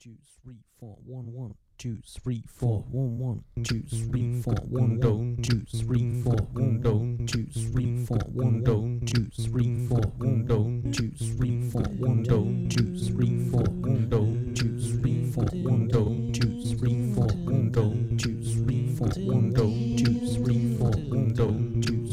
two, three, four, one, one. Two, three, four, one, one, two, three, four, one, one, two, three, four, one, one, two, three, four, one, one, two, three, four, one, one, two, three, four, one, one, two, three, four, one, one, two, three, four, one, one, two, three, four, one, one, two, three, four, one, one, two, three, four, one, one, two,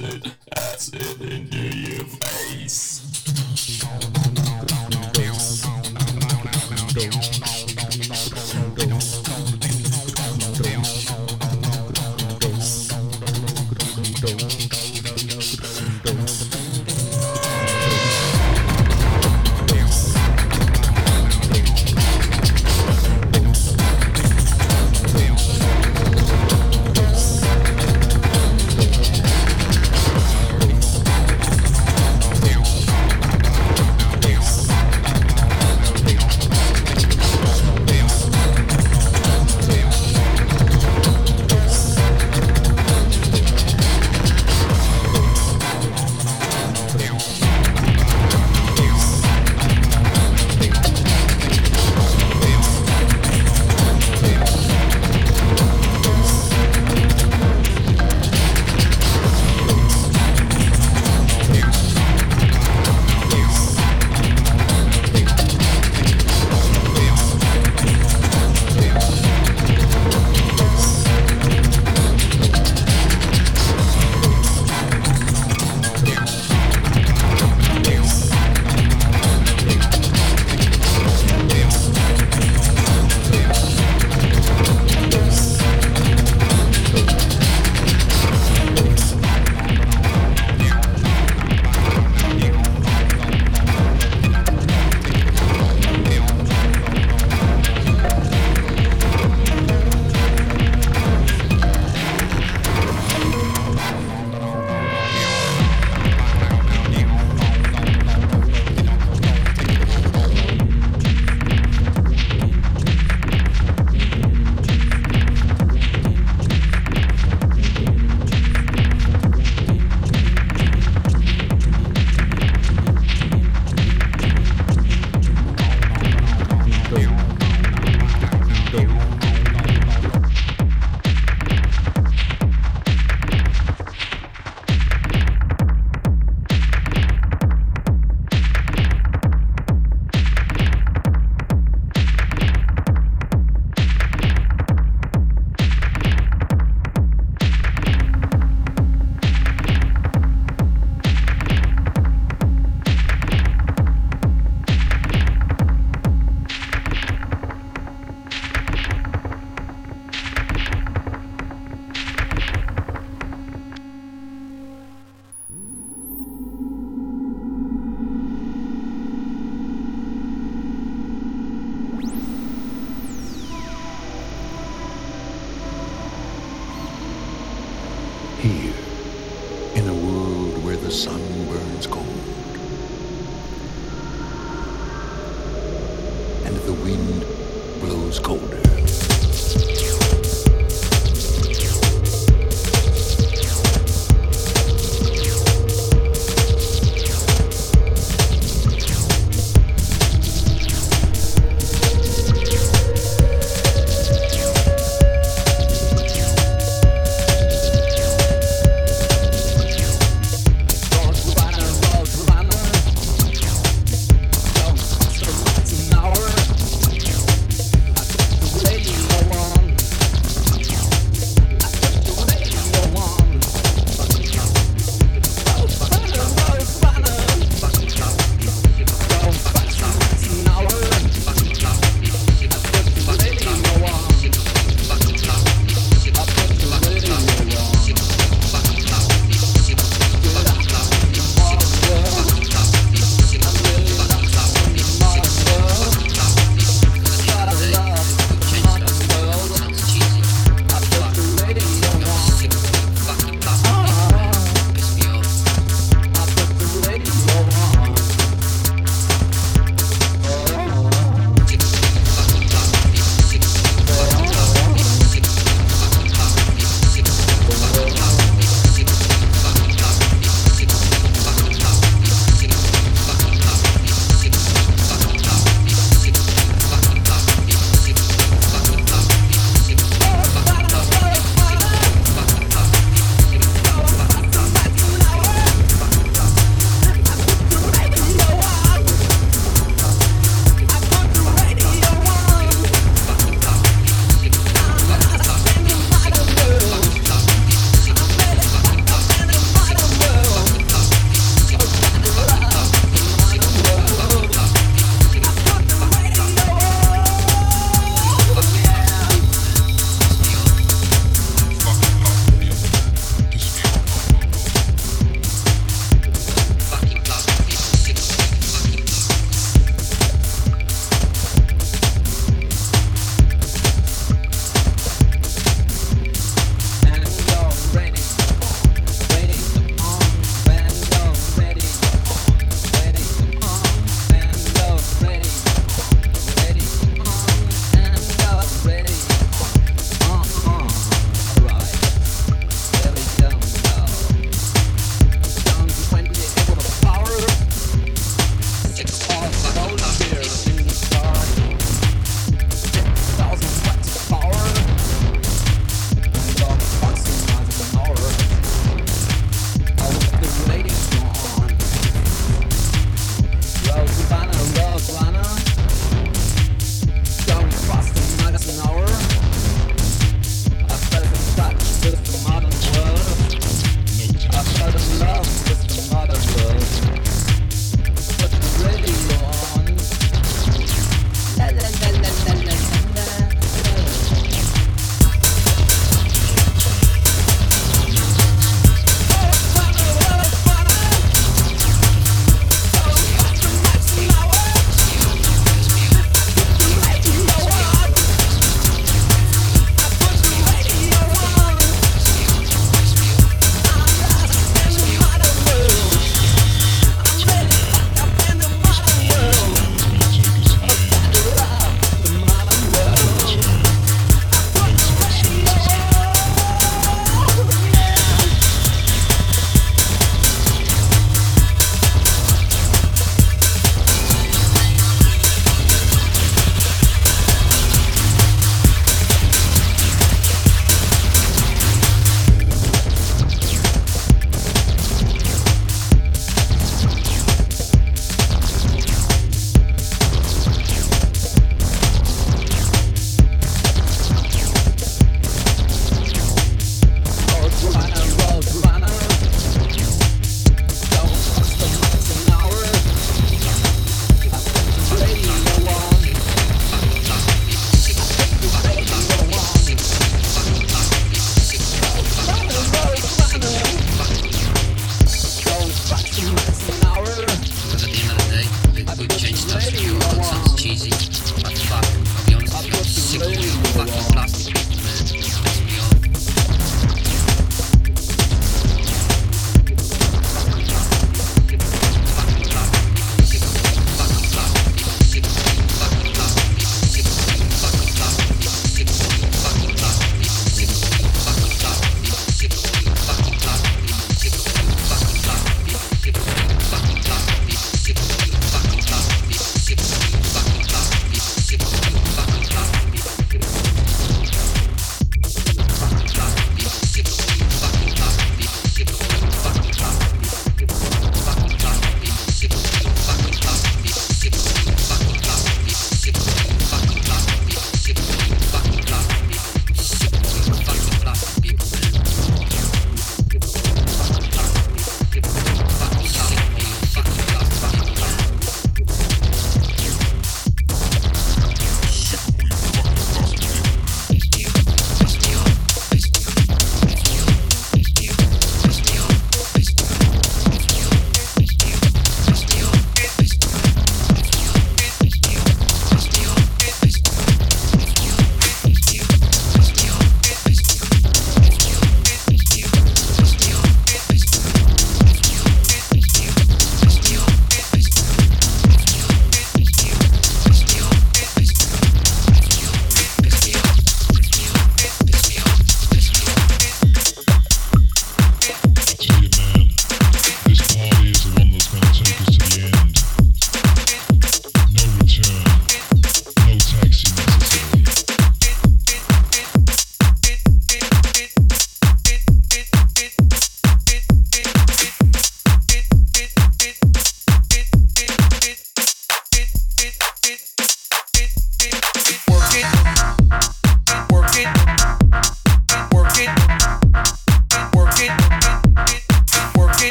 episode.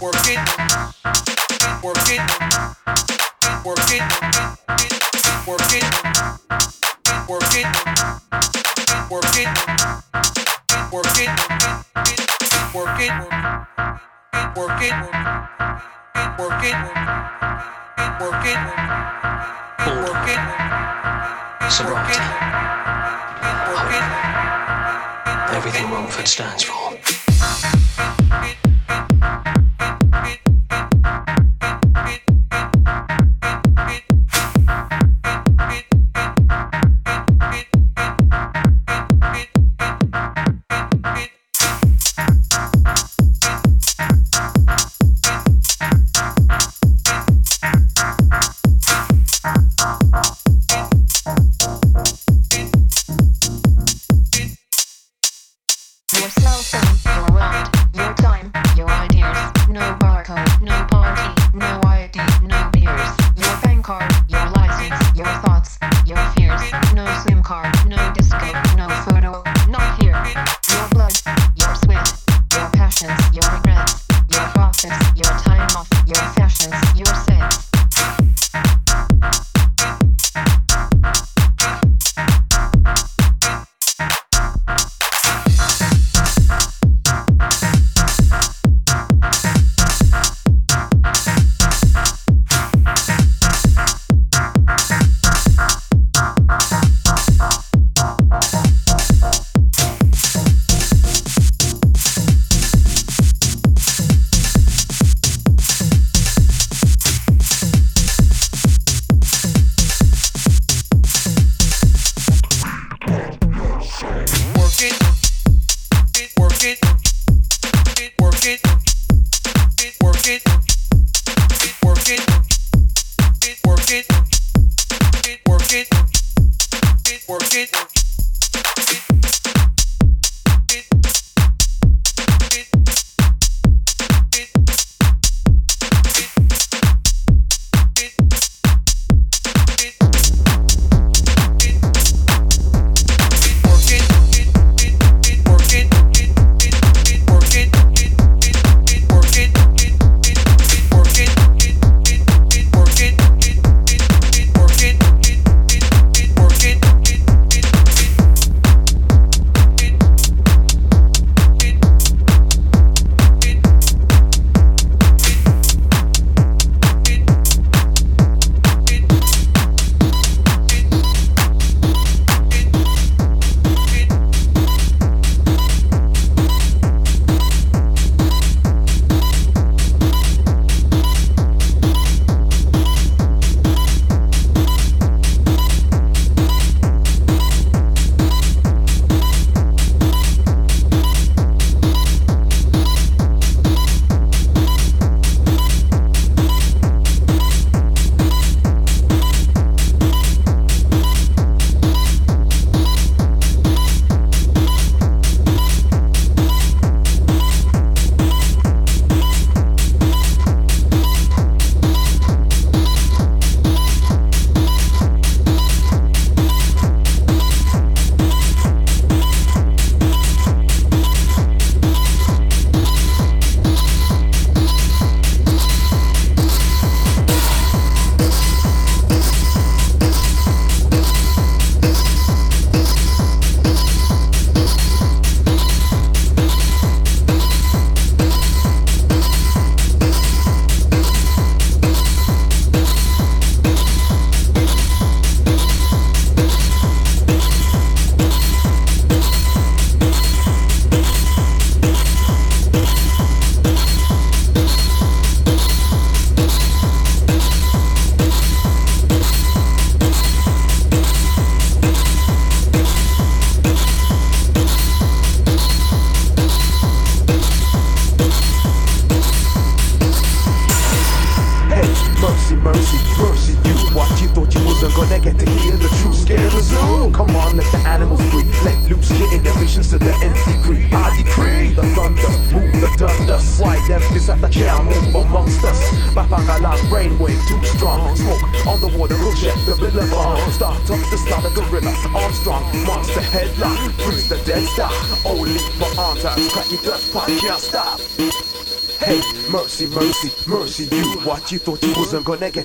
Work it. Freeze the dead star. Only for arms, Tito, Tito Zangonegue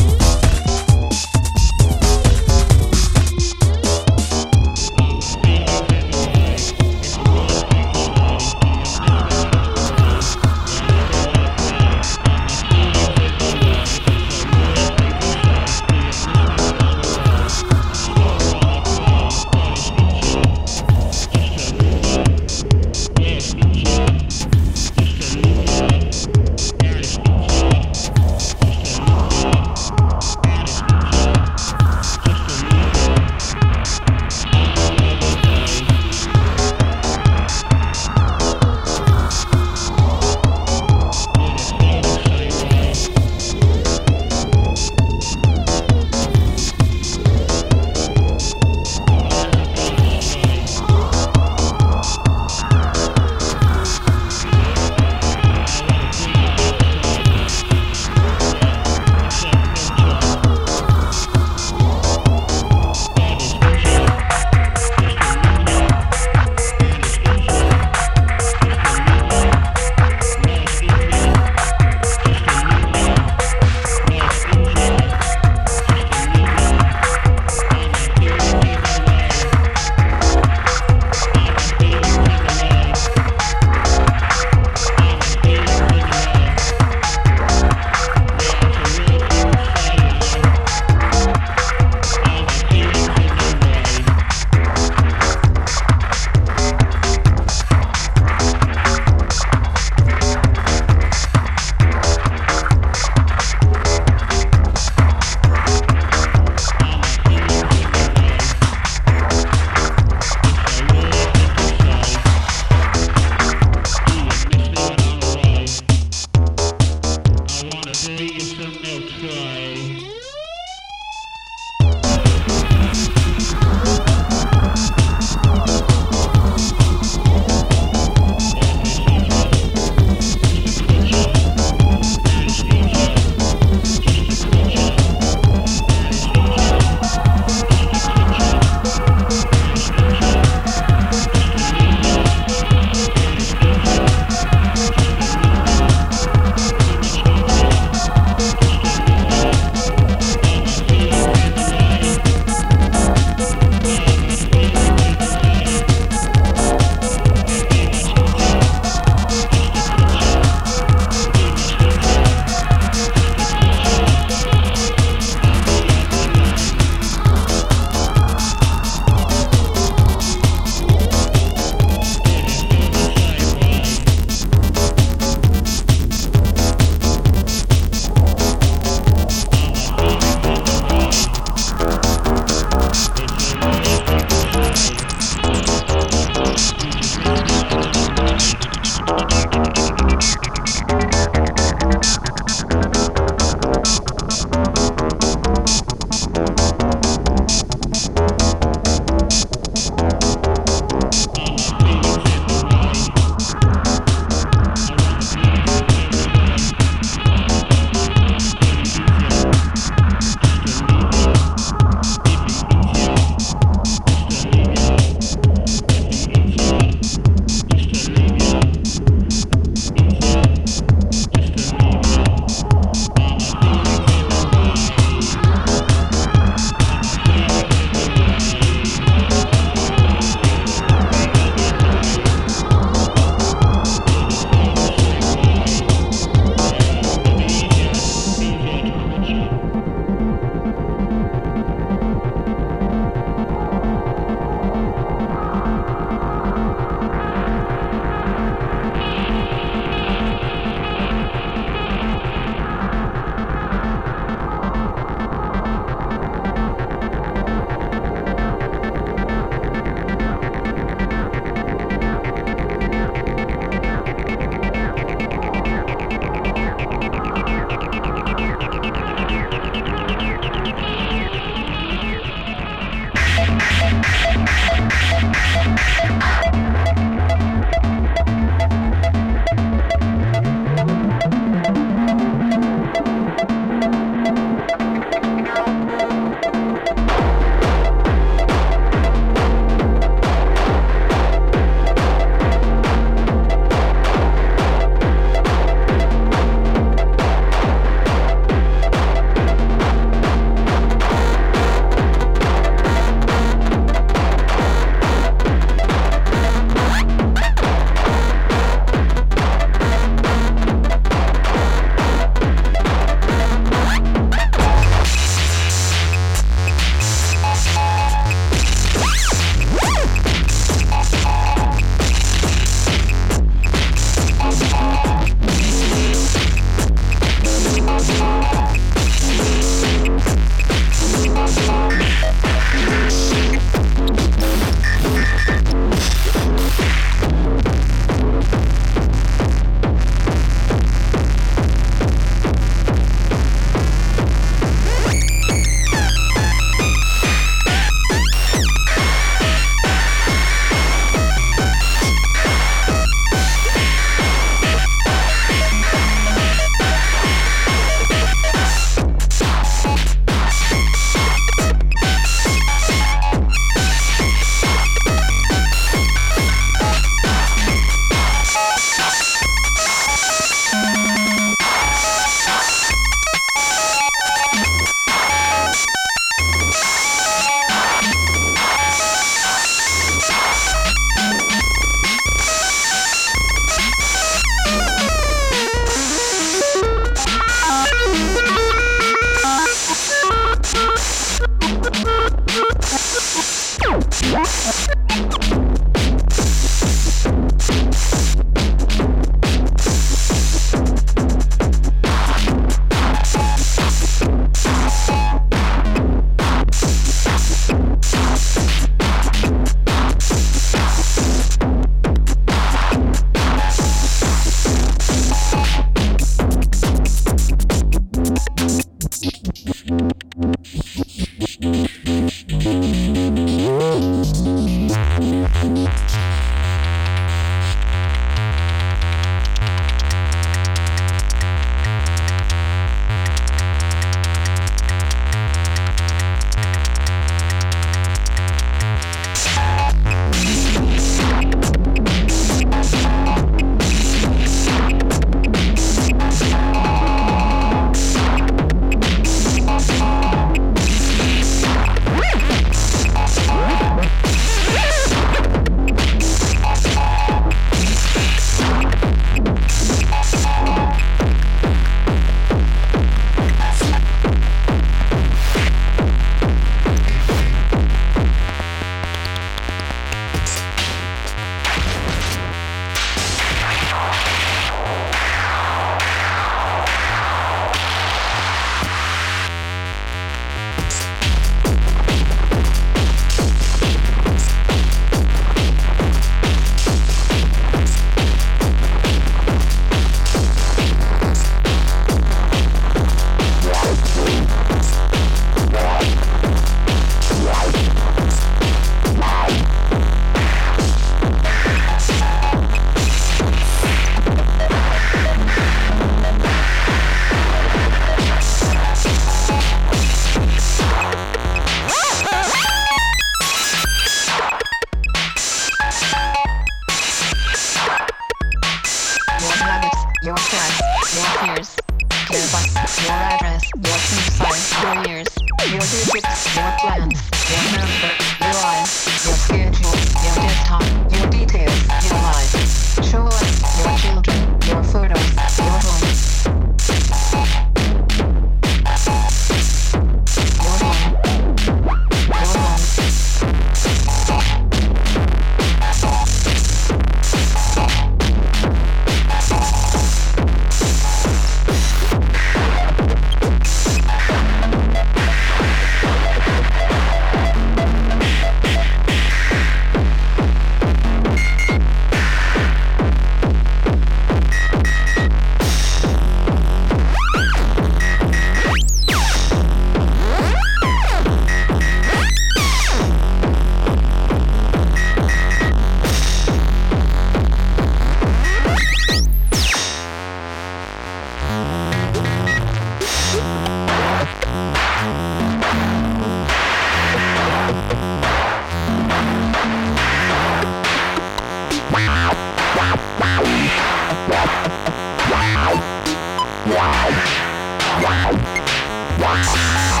Wow.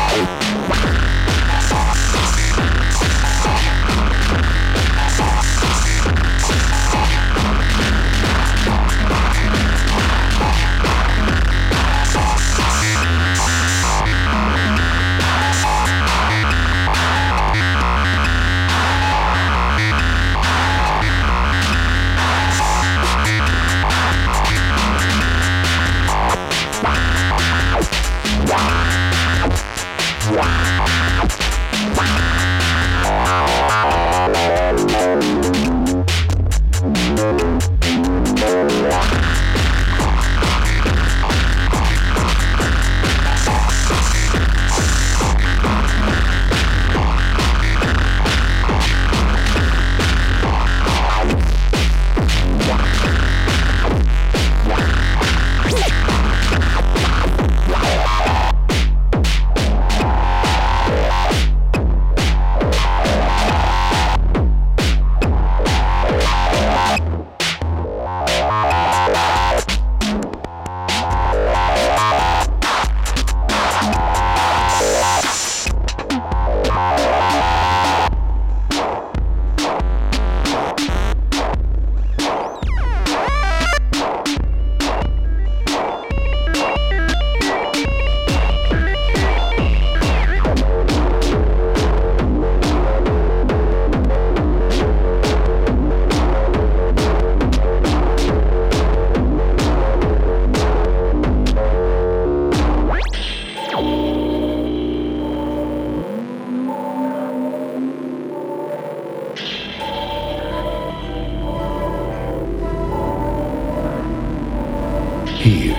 Here,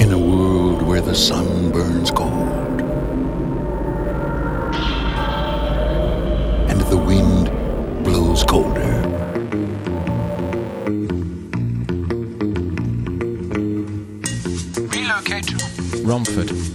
in a world where the sun burns cold and the wind blows colder. Relocate to Romford.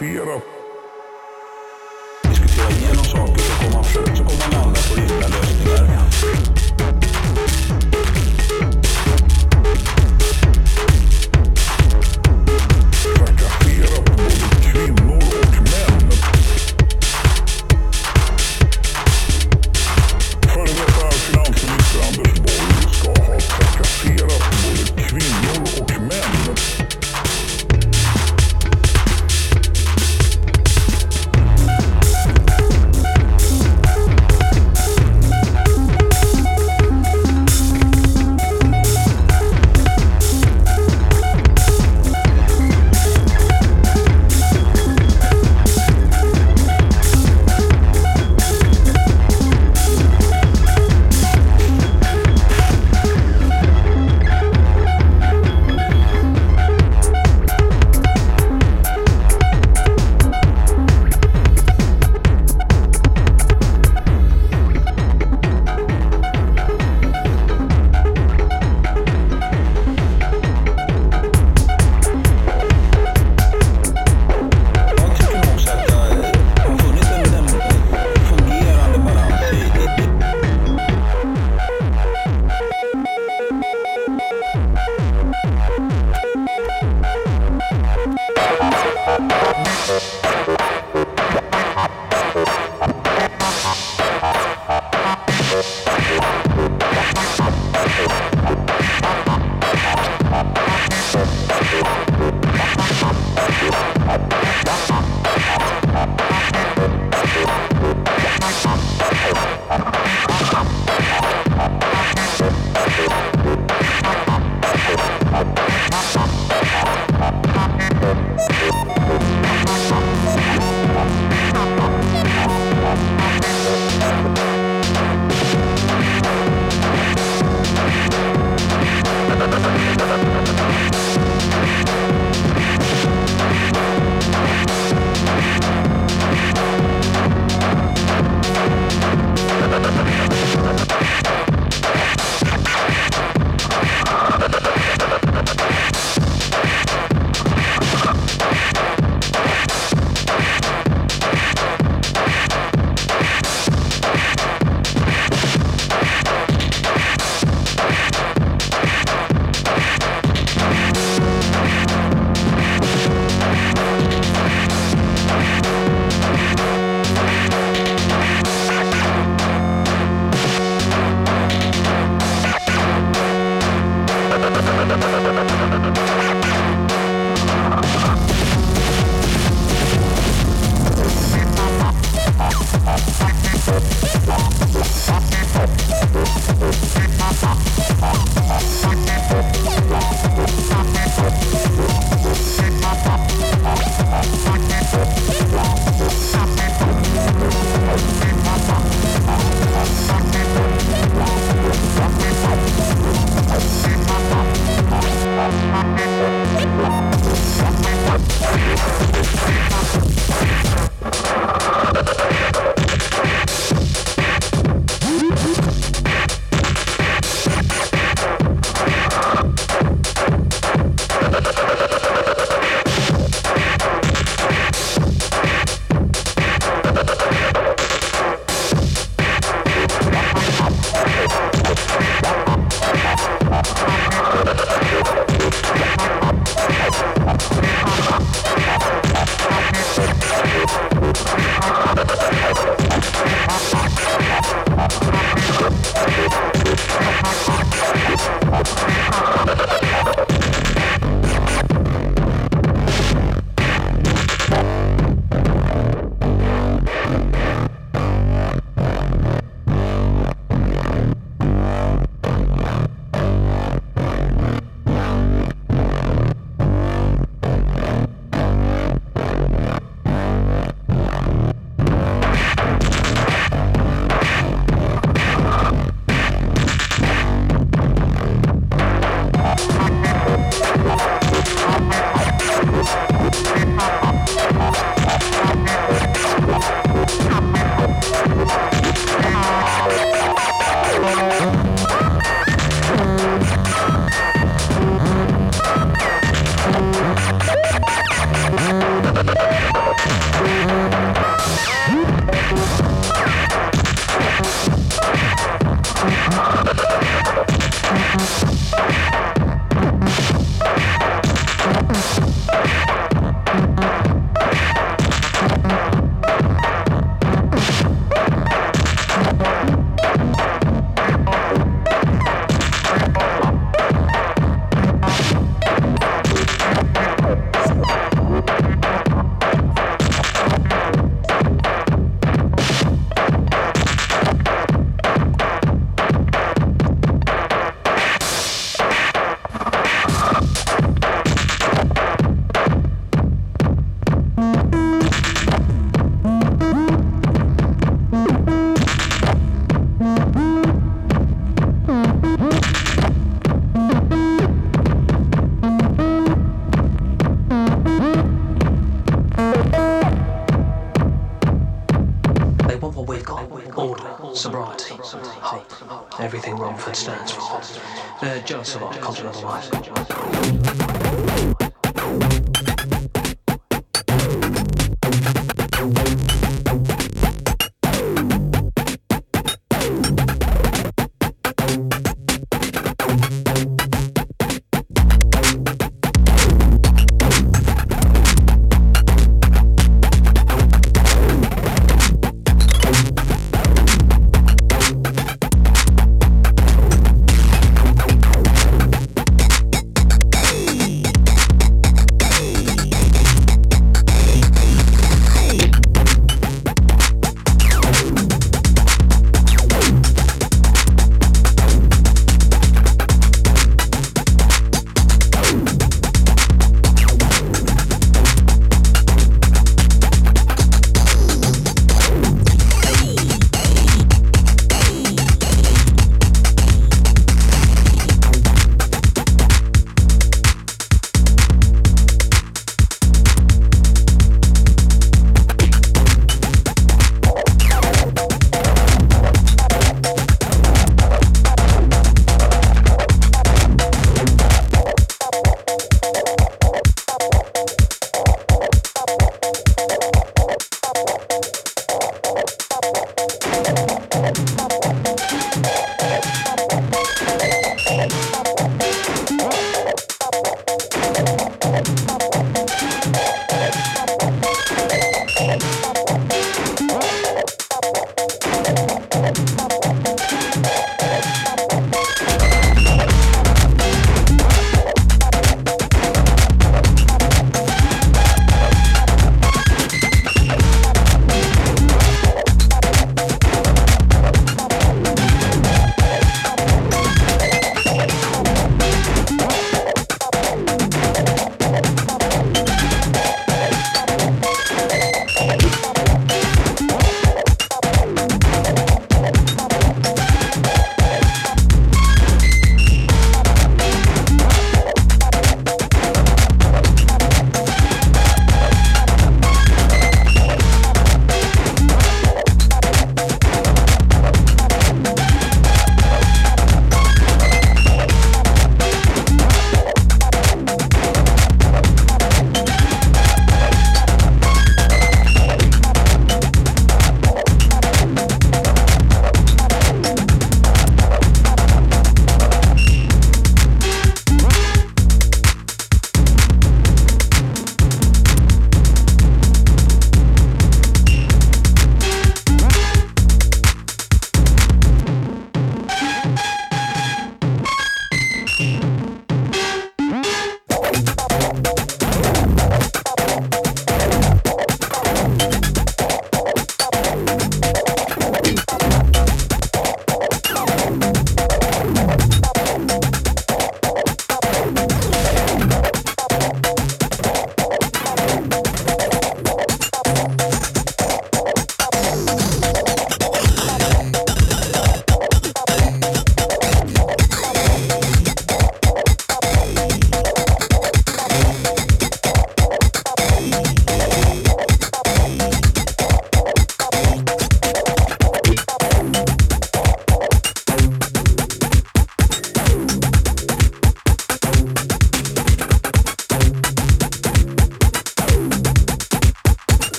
fiera